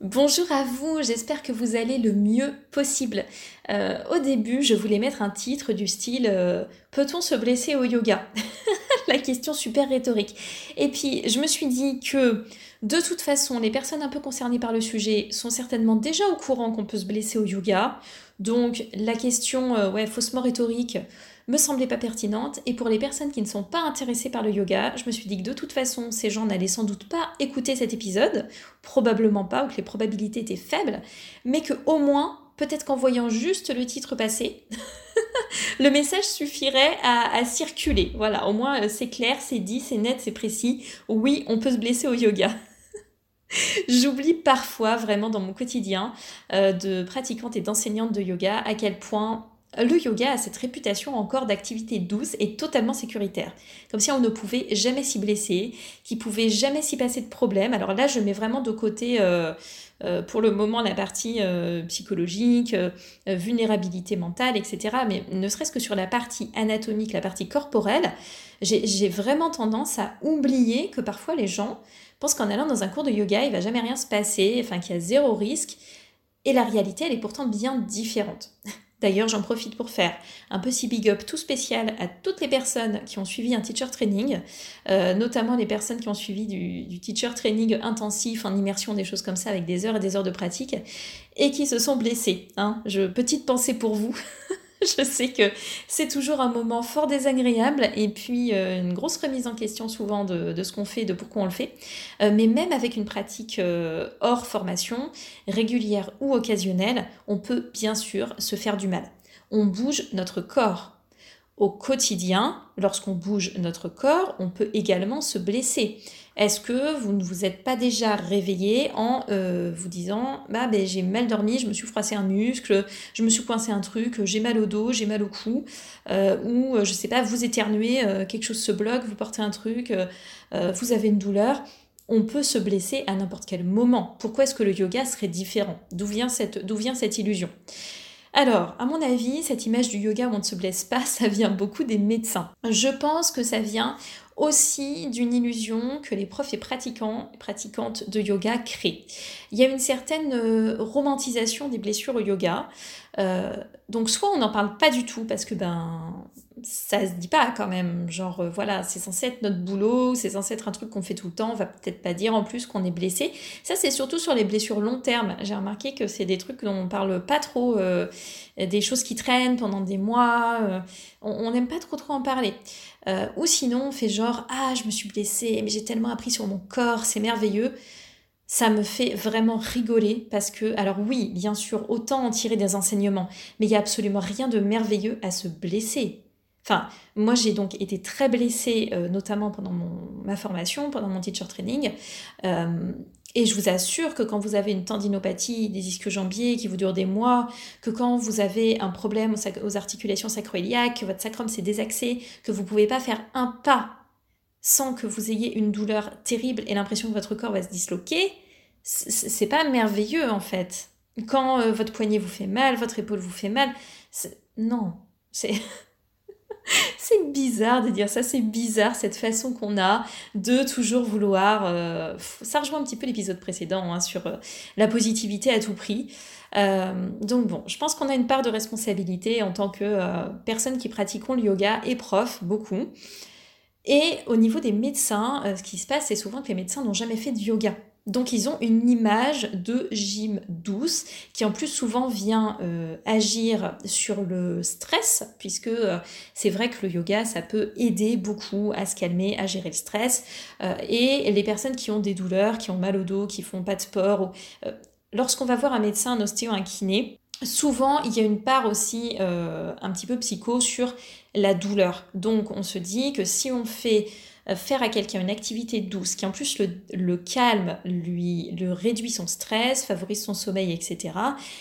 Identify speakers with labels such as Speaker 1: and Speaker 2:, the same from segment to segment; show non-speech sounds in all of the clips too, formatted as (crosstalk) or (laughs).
Speaker 1: Bonjour à vous, j'espère que vous allez le mieux possible. Euh, au début, je voulais mettre un titre du style euh, Peut-on se blesser au yoga? (laughs) La question super rhétorique. Et puis, je me suis dit que de toute façon, les personnes un peu concernées par le sujet sont certainement déjà au courant qu'on peut se blesser au yoga. Donc, la question, euh, ouais, faussement rhétorique, me semblait pas pertinente. Et pour les personnes qui ne sont pas intéressées par le yoga, je me suis dit que de toute façon, ces gens n'allaient sans doute pas écouter cet épisode, probablement pas, ou que les probabilités étaient faibles, mais que au moins, peut-être qu'en voyant juste le titre passer, (laughs) le message suffirait à, circuler. Voilà, au moins euh, c'est clair, c'est dit, c'est net, c'est précis. Oui, on peut se blesser au yoga. (laughs) J'oublie parfois vraiment dans mon quotidien euh, de pratiquante et d'enseignante de yoga à quel point le yoga a cette réputation encore d'activité douce et totalement sécuritaire. Comme si on ne pouvait jamais s'y blesser, qu'il pouvait jamais s'y passer de problème. Alors là, je mets vraiment de côté euh, euh, pour le moment la partie euh, psychologique, vulnérabilité mentale, etc. Mais ne serait-ce que sur la partie anatomique, la partie corporelle, j'ai vraiment tendance à oublier que parfois les gens pensent qu'en allant dans un cours de yoga, il va jamais rien se passer, enfin qu'il y a zéro risque. Et la réalité, elle est pourtant bien différente. D'ailleurs, j'en profite pour faire un petit big up tout spécial à toutes les personnes qui ont suivi un teacher training, euh, notamment les personnes qui ont suivi du, teacher training intensif en immersion, des choses comme ça, avec des heures et des heures de pratique, et qui se sont blessées. Hein. Je, petite pensée pour vous. (laughs) (laughs) je sais que c'est toujours un moment fort désagréable et puis euh, une grosse remise en question souvent de, ce qu'on fait, de pourquoi on le fait. Euh, mais même avec une pratique euh, hors formation, régulière ou occasionnelle, on peut bien sûr se faire du mal. On bouge notre corps. Au quotidien, lorsqu'on bouge notre corps, on peut également se blesser. Est-ce que vous ne vous êtes pas déjà réveillé en euh, vous disant bah ben, j'ai mal dormi, je me suis froissé un muscle, je me suis coincé un truc, j'ai mal au dos, j'ai mal au cou, euh, ou euh, je sais pas, vous éternuez, quelque chose se bloque, vous portez un truc, vous avez une douleur. On peut se blesser à n'importe quel moment. Pourquoi est-ce que le yoga serait différent? D'où vient d'où vient cette illusion? Alors, à mon avis, cette image du yoga où on ne se blesse pas, (laughs) ça vient beaucoup des médecins. Je pense que ça vient aussi d'une illusion que les profs et pratiquants, pratiquantes de yoga créent. Il y a une certaine euh, romantisation des blessures au yoga. Euh, donc soit on n'en parle pas du tout parce que ben ça se dit pas quand même. Genre euh, voilà, c'est censé être notre boulot, c'est censé être un truc qu'on fait tout le temps, on va peut-être pas dire en plus qu'on est blessé. Ça c'est surtout sur les blessures long terme. J'ai remarqué que c'est des trucs dont on parle pas trop, des choses qui traînent pendant des mois. on n'aime pas trop trop en parler. Euh, ou sinon, on fait genre Ah, je me suis blessée, mais j'ai tellement appris sur mon corps, c'est merveilleux. Ça me fait vraiment rigoler parce que, alors oui, bien sûr, autant en tirer des enseignements, mais il n'y a absolument rien de merveilleux à se blesser. Enfin, moi j'ai donc été très blessée, euh, notamment pendant ma formation, pendant mon teacher training. Euh, et je vous assure que quand vous avez une tendinopathie des ischios jambiers qui vous dure des mois, que quand vous avez un problème aux articulations sacroiliaques, que votre sacrum s'est désaxé, que vous ne pouvez pas faire un pas sans que vous ayez une douleur terrible et l'impression que votre corps va se disloquer, c'est pas merveilleux en fait. Quand euh, votre poignet vous fait mal, votre épaule vous fait mal, non, c'est (laughs) c'est bizarre de dire ça, c'est bizarre cette façon qu'on a de toujours vouloir... Euh, ça rejoint un petit peu l'épisode précédent hein, sur euh, la positivité à tout prix. Euh, donc bon, je pense qu'on a une part de responsabilité en tant que personne qui pratiquons le yoga et prof, beaucoup. Et au niveau des médecins, ce qui se passe, c'est souvent que les médecins n'ont jamais fait de yoga. Donc ils ont une image de gym douce qui en plus souvent vient euh, agir sur le stress puisque euh, c'est vrai que le yoga ça peut aider beaucoup à se calmer, à gérer le stress euh, et les personnes qui ont des douleurs, qui ont mal au dos, qui font pas de sport, lorsqu'on va voir un médecin, un ostéo, un kiné, souvent il y a une part aussi un petit peu psycho sur la douleur. Donc on se dit que si on fait faire à quelqu'un une activité douce qui en plus le, le, calme, lui le réduit son stress, favorise son sommeil, etc.,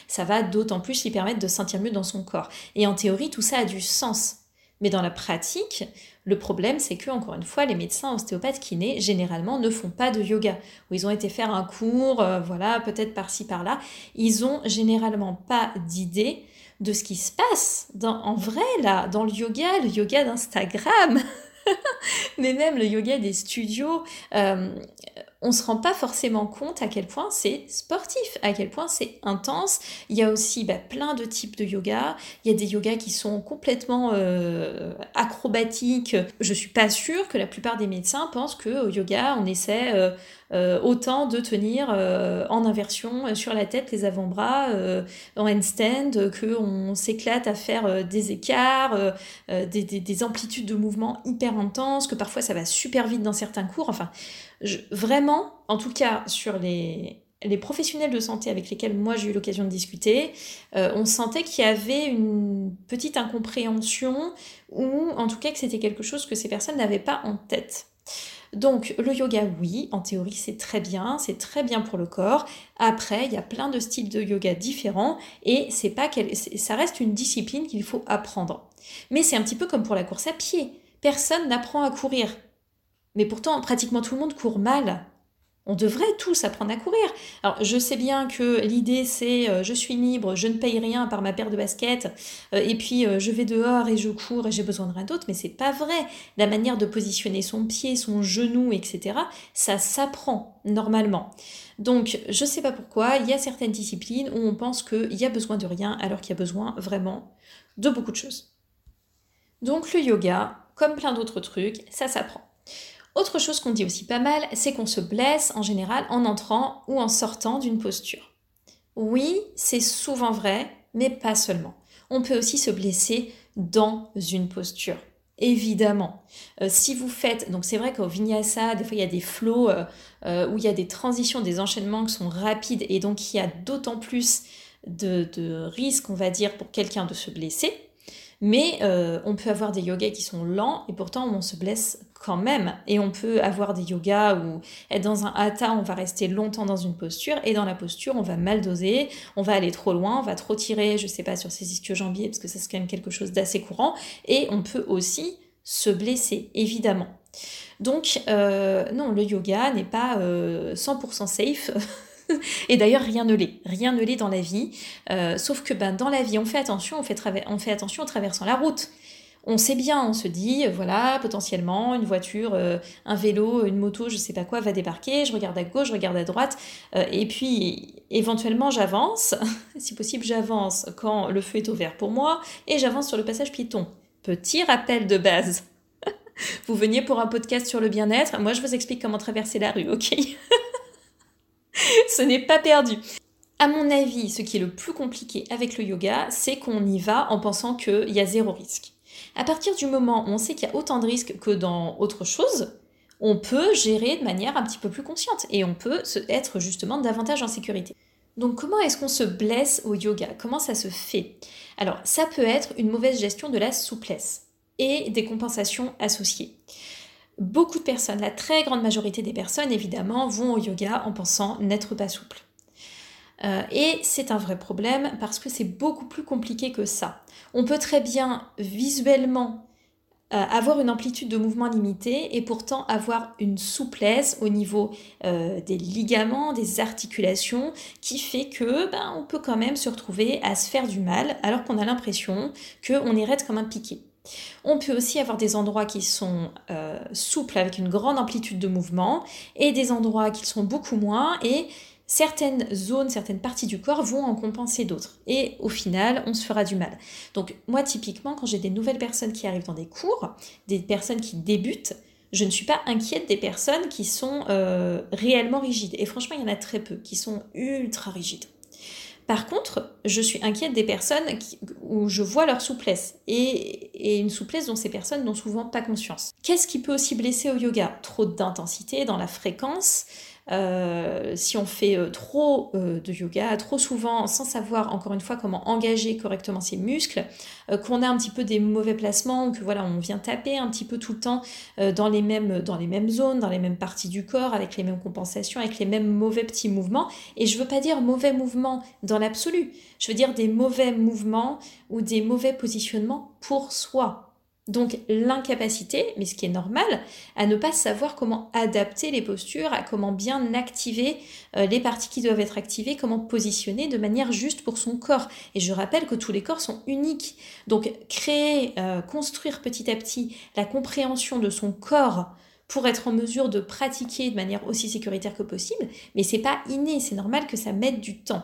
Speaker 1: ça va d'autant plus lui permettre de sentir mieux dans son corps. Et en théorie, tout ça a du sens. Mais dans la pratique, le problème, c'est que, encore une fois, les médecins ostéopathes kinés, généralement, ne font pas de yoga. Ou ils ont été faire un cours, euh, voilà, peut-être par-ci, par-là. Ils ont généralement pas d'idée de ce qui se passe en vrai, là, dans le yoga, le yoga d'Instagram. (laughs) (laughs) mais même le yoga des studios, euh, on se rend pas forcément compte à quel point c'est sportif, à quel point c'est intense. Il y a aussi bah, plein de types de yoga. Il y a des yogas qui sont complètement euh, acrobatiques. Je suis pas sûre que la plupart des médecins pensent que au yoga, on essaie euh, autant de tenir en inversion sur la tête les avant-bras en handstand, qu'on s'éclate à faire des écarts, des, des amplitudes de mouvement hyper intenses, que parfois ça va super vite dans certains cours. Enfin, vraiment, en tout cas sur les, les professionnels de santé avec lesquels moi j'ai eu l'occasion de discuter, euh, on sentait qu'il y avait une petite incompréhension ou en tout cas que c'était quelque chose que ces personnes n'avaient pas en tête. Donc le yoga, oui, en théorie c'est très bien, c'est très bien pour le corps. Après, il y a plein de styles de yoga différents et c'est pas ça reste une discipline qu'il faut apprendre. Mais c'est un petit peu comme pour la course à pied. Personne n'apprend à courir. Mais pourtant, pratiquement tout le monde court mal. On devrait tous apprendre à courir. Alors, je sais bien que l'idée c'est euh, je suis libre, je ne paye rien par ma paire de baskets, euh, et puis euh, je vais dehors et je cours et j'ai besoin de rien d'autre, mais c'est pas vrai. La manière de positionner son pied, son genou, etc., ça s'apprend normalement. Donc, je sais pas pourquoi, il y a certaines disciplines où on pense qu'il y a besoin de rien alors qu'il y a besoin vraiment de beaucoup de choses. Donc, le yoga, comme plein d'autres trucs, ça s'apprend. Autre chose qu'on dit aussi pas mal, c'est qu'on se blesse en général en entrant ou en sortant d'une posture. Oui, c'est souvent vrai, mais pas seulement. On peut aussi se blesser dans une posture. Évidemment. Euh, si vous faites, donc c'est vrai qu'au vinyasa, des fois il y a des flots euh, euh, où il y a des transitions, des enchaînements qui sont rapides et donc il y a d'autant plus de, risques, on va dire, pour quelqu'un de se blesser. Mais on peut avoir des yogas qui sont lents et pourtant on se blesse quand même. Et on peut avoir des yogas où être dans un hatha, on va rester longtemps dans une posture, et dans la posture, on va mal doser, on va aller trop loin, on va trop tirer, je sais pas, sur ses ischio-jambiers, parce que ça c'est quand même quelque chose d'assez courant, et on peut aussi se blesser, évidemment. Donc, euh, non, le yoga n'est pas 100% euh, safe. (laughs) Et d'ailleurs, rien ne l'est. Rien ne l'est dans la vie. Euh, sauf que ben, dans la vie, on fait attention, on fait, on fait attention en traversant la route on sait bien, on se dit, voilà, potentiellement, une voiture, euh, un vélo, une moto, je sais pas quoi, va débarquer, je regarde à gauche, je regarde à droite, euh, et puis éventuellement j'avance, (laughs) si possible j'avance quand le feu est ouvert pour moi, et j'avance sur le passage piéton. Petit rappel de base. (laughs) vous veniez pour un podcast sur le bien-être, moi je vous explique comment traverser la rue, ok? (laughs) Ce n'est pas perdu. À mon avis, ce qui est le plus compliqué avec le yoga, c'est qu'on y va en pensant qu'il y a zéro risque. À partir du moment où on sait qu'il y a autant de risques que dans autre chose, on peut gérer de manière un petit peu plus consciente et on peut être justement davantage en sécurité. Donc comment est-ce qu'on se blesse au yoga? Comment ça se fait? Alors ça peut être une mauvaise gestion de la souplesse et des compensations associées. Beaucoup de personnes, la très grande majorité des personnes évidemment, vont au yoga en pensant n'être pas souple. Euh, et c'est un vrai problème parce que c'est beaucoup plus compliqué que ça. On peut très bien visuellement euh, avoir une amplitude de mouvement limitée et pourtant avoir une souplesse au niveau euh, des ligaments, des articulations, qui fait que ben, on peut quand même se retrouver à se faire du mal alors qu'on a l'impression qu'on est raide comme un piqué. On peut aussi avoir des endroits qui sont souples avec une grande amplitude de mouvement et des endroits qui sont beaucoup moins et certaines zones, certaines parties du corps vont en compenser d'autres. Et au final, on se fera du mal. Donc moi, typiquement, quand j'ai des nouvelles personnes qui arrivent dans des cours, des personnes qui débutent, je ne suis pas inquiète des personnes qui sont euh, réellement rigides. Et franchement, il y en a très peu qui sont ultra rigides. Par contre, je suis inquiète des personnes où je vois leur souplesse et, et, une souplesse dont ces personnes n'ont souvent pas conscience. Qu'est-ce qui peut aussi blesser au yoga? Trop d'intensité dans la fréquence, euh, si on fait euh, trop euh, de yoga, trop souvent, sans savoir encore une fois comment engager correctement ses muscles, qu'on a un petit peu des mauvais placements, ou que voilà, on vient taper un petit peu tout le temps dans, les mêmes, dans les mêmes zones, dans les mêmes parties du corps, avec les mêmes compensations, avec les mêmes mauvais petits mouvements. Et je veux pas dire mauvais mouvements dans l'absolu, je veux dire des mauvais mouvements ou des mauvais positionnements pour soi. Donc l'incapacité, mais ce qui est normal, à ne pas savoir comment adapter les postures, à comment bien activer euh, les parties qui doivent être activées, comment positionner de manière juste pour son corps. Et je rappelle que tous les corps sont uniques. Donc créer, euh, construire petit à petit la compréhension de son corps pour être en mesure de pratiquer de manière aussi sécuritaire que possible, mais c'est pas inné, c'est normal que ça mette du temps.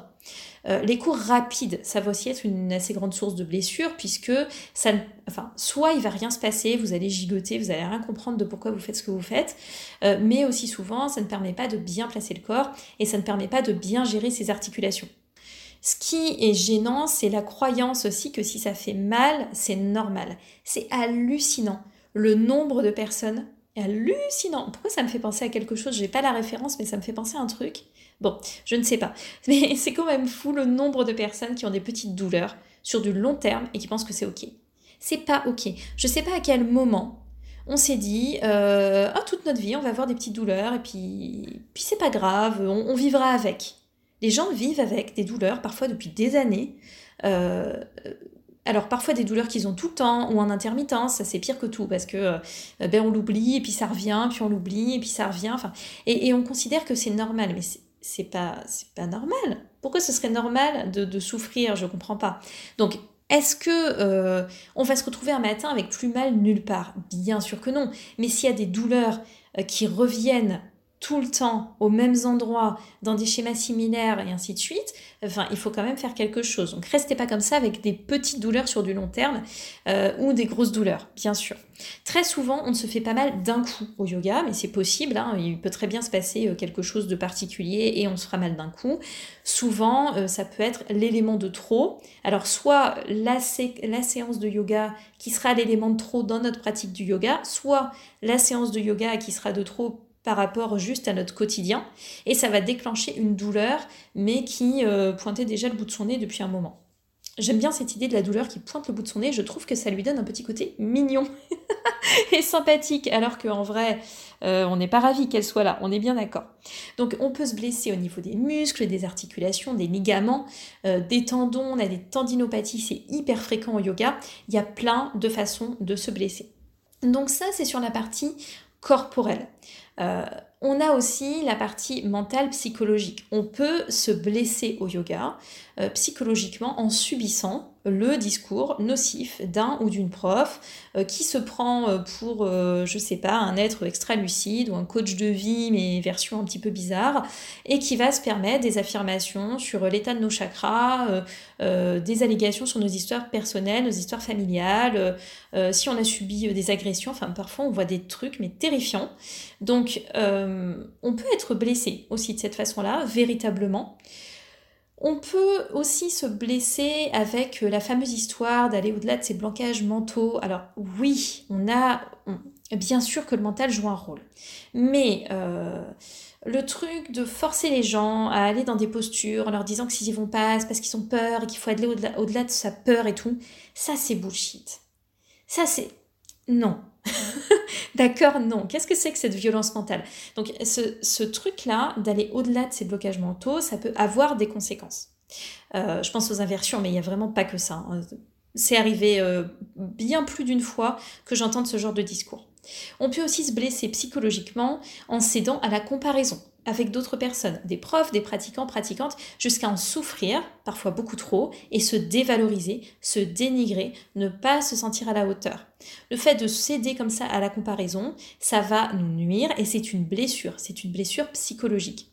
Speaker 1: Euh, les cours rapides, ça va aussi être une assez grande source de blessures puisque ça, enfin, soit il va rien se passer, vous allez gigoter, vous allez rien comprendre de pourquoi vous faites ce que vous faites, euh, mais aussi souvent ça ne permet pas de bien placer le corps et ça ne permet pas de bien gérer ses articulations. Ce qui est gênant, c'est la croyance aussi que si ça fait mal, c'est normal. C'est hallucinant le nombre de personnes hallucinant. Pourquoi ça me fait penser à quelque chose? J'ai pas la référence, mais ça me fait penser à un truc. Bon, je ne sais pas. (laughs) Mais c'est quand même fou le nombre de personnes qui ont des petites douleurs sur du long terme et qui pensent que c'est ok. C'est pas ok. Je sais pas à quel moment on s'est dit, euh, oh, toute notre vie, on va avoir des petites douleurs et puis, puis c'est pas grave, on, vivra avec. Les gens vivent avec des douleurs, parfois depuis des années. Euh, alors parfois des douleurs qu'ils ont tout le temps ou en intermittence, ça c'est pire que tout parce que euh, ben on l'oublie et puis ça revient, puis on l'oublie et puis ça revient. Enfin, et, on considère que c'est normal, mais c'est pas c'est pas normal. Pourquoi ce serait normal de, souffrir? Je comprends pas. Donc est-ce que euh, on va se retrouver un matin avec plus mal nulle part? Bien sûr que non. Mais s'il y a des douleurs euh, qui reviennent tout le temps aux mêmes endroits, dans des schémas similaires et ainsi de suite, enfin, il faut quand même faire quelque chose. Donc restez pas comme ça avec des petites douleurs sur du long terme euh, ou des grosses douleurs, bien sûr. Très souvent, on se fait pas mal d'un coup au yoga, mais c'est possible, hein. il peut très bien se passer euh, quelque chose de particulier et on se fera mal d'un coup. Souvent, euh, ça peut être l'élément de trop. Alors soit la, la séance de yoga qui sera l'élément de trop dans notre pratique du yoga, soit la séance de yoga qui sera de trop par rapport juste à notre quotidien et ça va déclencher une douleur mais qui euh, pointait déjà le bout de son nez depuis un moment. J'aime bien cette idée de la douleur qui pointe le bout de son nez, je trouve que ça lui donne un petit côté mignon (laughs) et sympathique, alors qu'en vrai, euh, on n'est pas ravi qu'elle soit là, on est bien d'accord. Donc on peut se blesser au niveau des muscles, des articulations, des ligaments, euh, des tendons, on a des tendinopathies, c'est hyper fréquent au yoga, il y a plein de façons de se blesser. Donc ça, c'est sur la partie corporelle. Euh, on a aussi la partie mentale psychologique. On peut se blesser au yoga euh, psychologiquement en subissant le discours nocif d'un ou d'une prof euh, qui se prend euh, pour, je sais pas, un être extra lucide ou un coach de vie, mais version un petit peu bizarre, et qui va se permettre des affirmations sur l'état de nos chakras, des allégations sur nos histoires personnelles, nos histoires familiales, si on a subi des agressions, enfin parfois on voit des trucs mais terrifiants. Donc on peut être blessé aussi de cette façon-là, véritablement. On peut aussi se blesser avec la fameuse histoire d'aller au-delà de ces blancages mentaux. Alors oui, on a bien sûr que le mental joue un rôle, mais euh, le truc de forcer les gens à aller dans des postures en leur disant que s'ils y vont pas, c'est parce qu'ils ont peur et qu'il faut aller au-delà de sa peur et tout, ça c'est bullshit. Ça c'est non. (laughs) D'accord, non. Qu'est-ce que c'est que cette violence mentale? Donc ce, truc-là, d'aller au-delà de ces blocages mentaux, ça peut avoir des conséquences. Euh, je pense aux inversions, mais il n'y a vraiment pas que ça. Hein. C'est arrivé euh, bien plus d'une fois que j'entends ce genre de discours. On peut aussi se blesser psychologiquement en cédant à la comparaison avec d'autres personnes, des profs, des pratiquants, pratiquantes, jusqu'à en souffrir, parfois beaucoup trop, et se dévaloriser, se dénigrer, ne pas se sentir à la hauteur. Le fait de céder comme ça à la comparaison, ça va nous nuire et c'est une blessure, c'est une blessure psychologique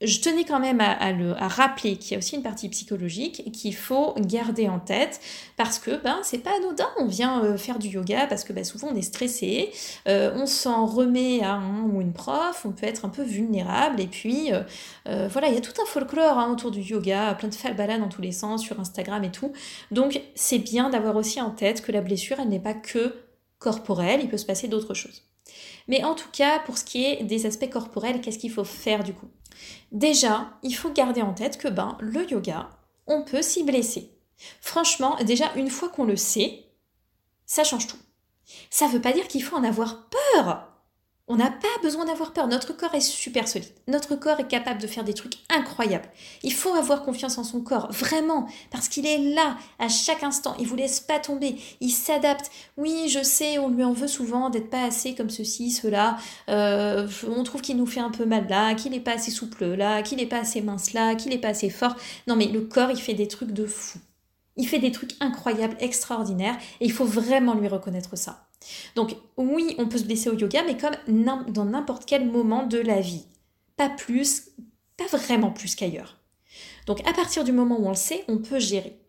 Speaker 1: je tenais quand même à, le, rappeler qu'il y a aussi une partie psychologique qu'il faut garder en tête parce que ben c'est pas anodin. On vient euh, faire du yoga parce que ben, souvent on est stressé, euh, on s'en remet à un ou une prof, on peut être un peu vulnérable et puis euh, voilà il y a tout un folklore hein, autour du yoga, plein de falbalas dans tous les sens sur Instagram et tout. Donc c'est bien d'avoir aussi en tête que la blessure elle n'est pas que corporelle, il peut se passer d'autres choses. Mais en tout cas, pour ce qui est des aspects corporels, qu'est-ce qu'il faut faire du coup? Déjà, il faut garder en tête que ben, le yoga, on peut s'y blesser. Franchement, déjà, une fois qu'on le sait, ça change tout. Ça ne veut pas dire qu'il faut en avoir peur. On n'a pas besoin d'avoir peur. Notre corps est super solide. Notre corps est capable de faire des trucs incroyables. Il faut avoir confiance en son corps, vraiment, parce qu'il est là à chaque instant. Il vous laisse pas tomber. Il s'adapte. Oui, je sais, on lui en veut souvent d'être pas assez comme ceci, cela. Euh, on trouve qu'il nous fait un peu mal là, qu'il n'est pas assez souple là, qu'il n'est pas assez mince là, qu'il n'est pas assez fort. Non, mais le corps, il fait des trucs de fou. Il fait des trucs incroyables, extraordinaires, et il faut vraiment lui reconnaître ça. Donc oui, on peut se blesser au yoga, mais comme dans n'importe quel moment de la vie. Pas plus, pas vraiment plus qu'ailleurs. Donc à partir du moment où on le sait, on peut gérer.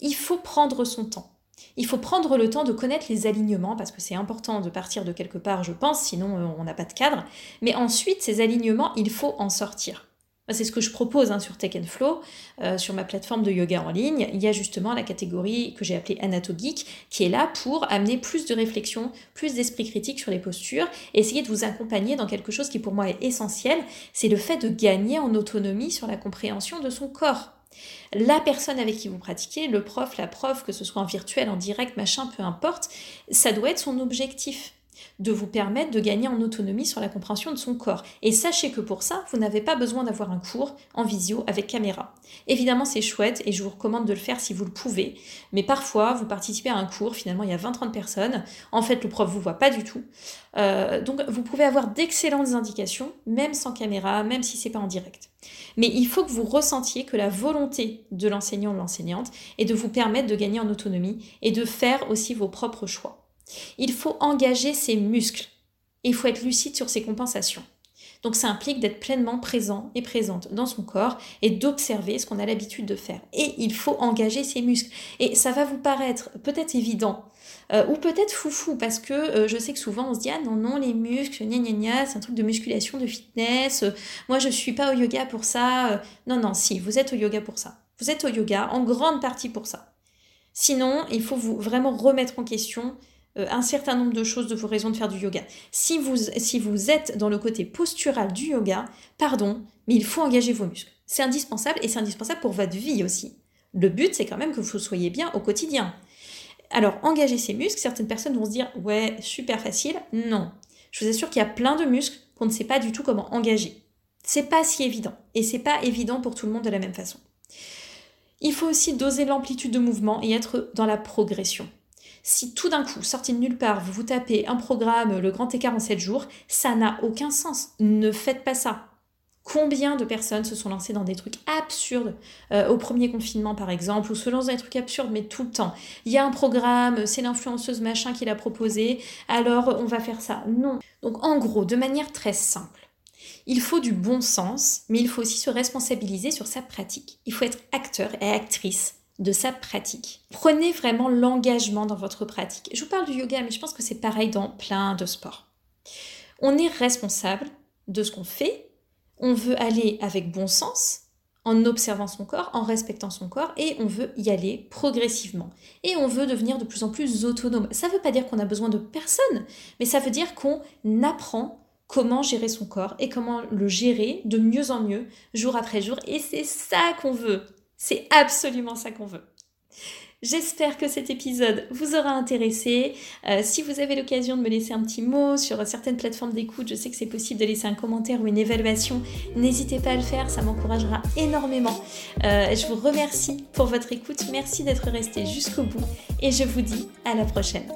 Speaker 1: Il faut prendre son temps. Il faut prendre le temps de connaître les alignements, parce que c'est important de partir de quelque part, je pense, sinon euh, on n'a pas de cadre. Mais ensuite, ces alignements, il faut en sortir. C'est ce que je propose hein, sur Tech Flow, euh, sur ma plateforme de yoga en ligne. Il y a justement la catégorie que j'ai appelée Anatogeek, qui est là pour amener plus de réflexion, plus d'esprit critique sur les postures, essayer de vous accompagner dans quelque chose qui pour moi est essentiel, c'est le fait de gagner en autonomie sur la compréhension de son corps. La personne avec qui vous pratiquez, le prof, la prof, que ce soit en virtuel, en direct, machin, peu importe, ça doit être son objectif de vous permettre de gagner en autonomie sur la compréhension de son corps. Et sachez que pour ça, vous n'avez pas besoin d'avoir un cours en visio avec caméra. Évidemment, c'est chouette et je vous recommande de le faire si vous le pouvez. Mais parfois, vous participez à un cours, finalement, il y a 20-30 personnes. En fait, le prof vous voit pas du tout. Euh, donc, vous pouvez avoir d'excellentes indications, même sans caméra, même si c'est pas en direct. Mais il faut que vous ressentiez que la volonté de l'enseignant ou l'enseignante est de vous permettre de gagner en autonomie et de faire aussi vos propres choix. Il faut engager ses muscles. il faut être lucide sur ses compensations. Donc ça implique d'être pleinement présent et présente dans son corps et d'observer ce qu'on a l'habitude de faire. Et il faut engager ses muscles. Et ça va vous paraître peut-être évident euh, ou peut-être foufou parce que euh, je sais que souvent on se dit ah non non les muscles gna gna gna c'est un truc de musculation de fitness. moi je suis pas au yoga pour ça. non non si vous êtes au yoga pour ça. Vous êtes au yoga en grande partie pour ça. Sinon il faut vous vraiment remettre en question euh, un certain nombre de choses de vos raisons de faire du yoga. Si vous, êtes dans le côté postural du yoga, pardon, mais il faut engager vos muscles. C'est indispensable et c'est indispensable pour votre vie aussi. Le but, c'est quand même que vous soyez bien au quotidien. Alors, engager ces muscles, certaines personnes vont se dire ouais, super facile. Non. Je vous assure qu'il y a plein de muscles qu'on ne sait pas du tout comment engager. C'est pas si évident et c'est pas évident pour tout le monde de la même façon. Il faut aussi doser l'amplitude de mouvement et être dans la progression. Si tout d'un coup, sorti de nulle part, vous vous tapez un programme, le grand écart en 7 jours, ça n'a aucun sens. Ne faites pas ça. Combien de personnes se sont lancées dans des trucs absurdes euh, au premier confinement par exemple, ou se lancent dans des trucs absurdes mais tout le temps? Il y a un programme, c'est l'influenceuse machin qui l'a proposé, alors on va faire ça. Non. Donc en gros, de manière très simple, il faut du bon sens, mais il faut aussi se responsabiliser sur sa pratique. Il faut être acteur et actrice de sa pratique. Prenez vraiment l'engagement dans votre pratique. Je vous parle du yoga, mais je pense que c'est pareil dans plein de sports. On est responsable de ce qu'on fait, on veut aller avec bon sens, en observant son corps, en respectant son corps, et on veut y aller progressivement. Et on veut devenir de plus en plus autonome. Ça ne veut pas dire qu'on a besoin de personne, mais ça veut dire qu'on apprend comment gérer son corps et comment le gérer de mieux en mieux, jour après jour. Et c'est ça qu'on veut. C'est absolument ça qu'on veut. J'espère que cet épisode vous aura intéressé. Euh, si vous avez l'occasion de me laisser un petit mot sur certaines plateformes d'écoute, je sais que c'est possible de laisser un commentaire ou une évaluation. N'hésitez pas à le faire, ça m'encouragera énormément. Euh, je vous remercie pour votre écoute. Merci d'être resté jusqu'au bout et je vous dis à la prochaine.